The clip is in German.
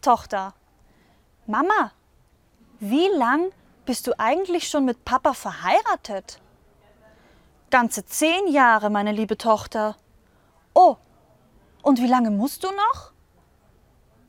Tochter. Mama, wie lang bist du eigentlich schon mit Papa verheiratet? Ganze zehn Jahre, meine liebe Tochter. Oh, und wie lange musst du noch?